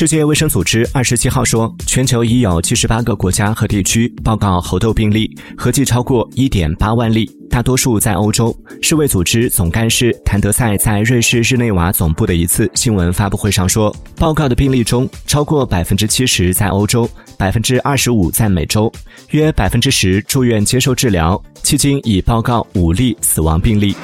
世界卫生组织二十七号说全球已有七十八个国家和地区报告猴痘病例合计超过一点八万例大多数在欧洲。世卫组织总干事谭德赛在瑞士日内瓦总部的一次新闻发布会上说报告的病例中超过百分之七十在欧洲百分之二十五在美洲约百分之十住院接受治疗迄今已报告五例死亡病例。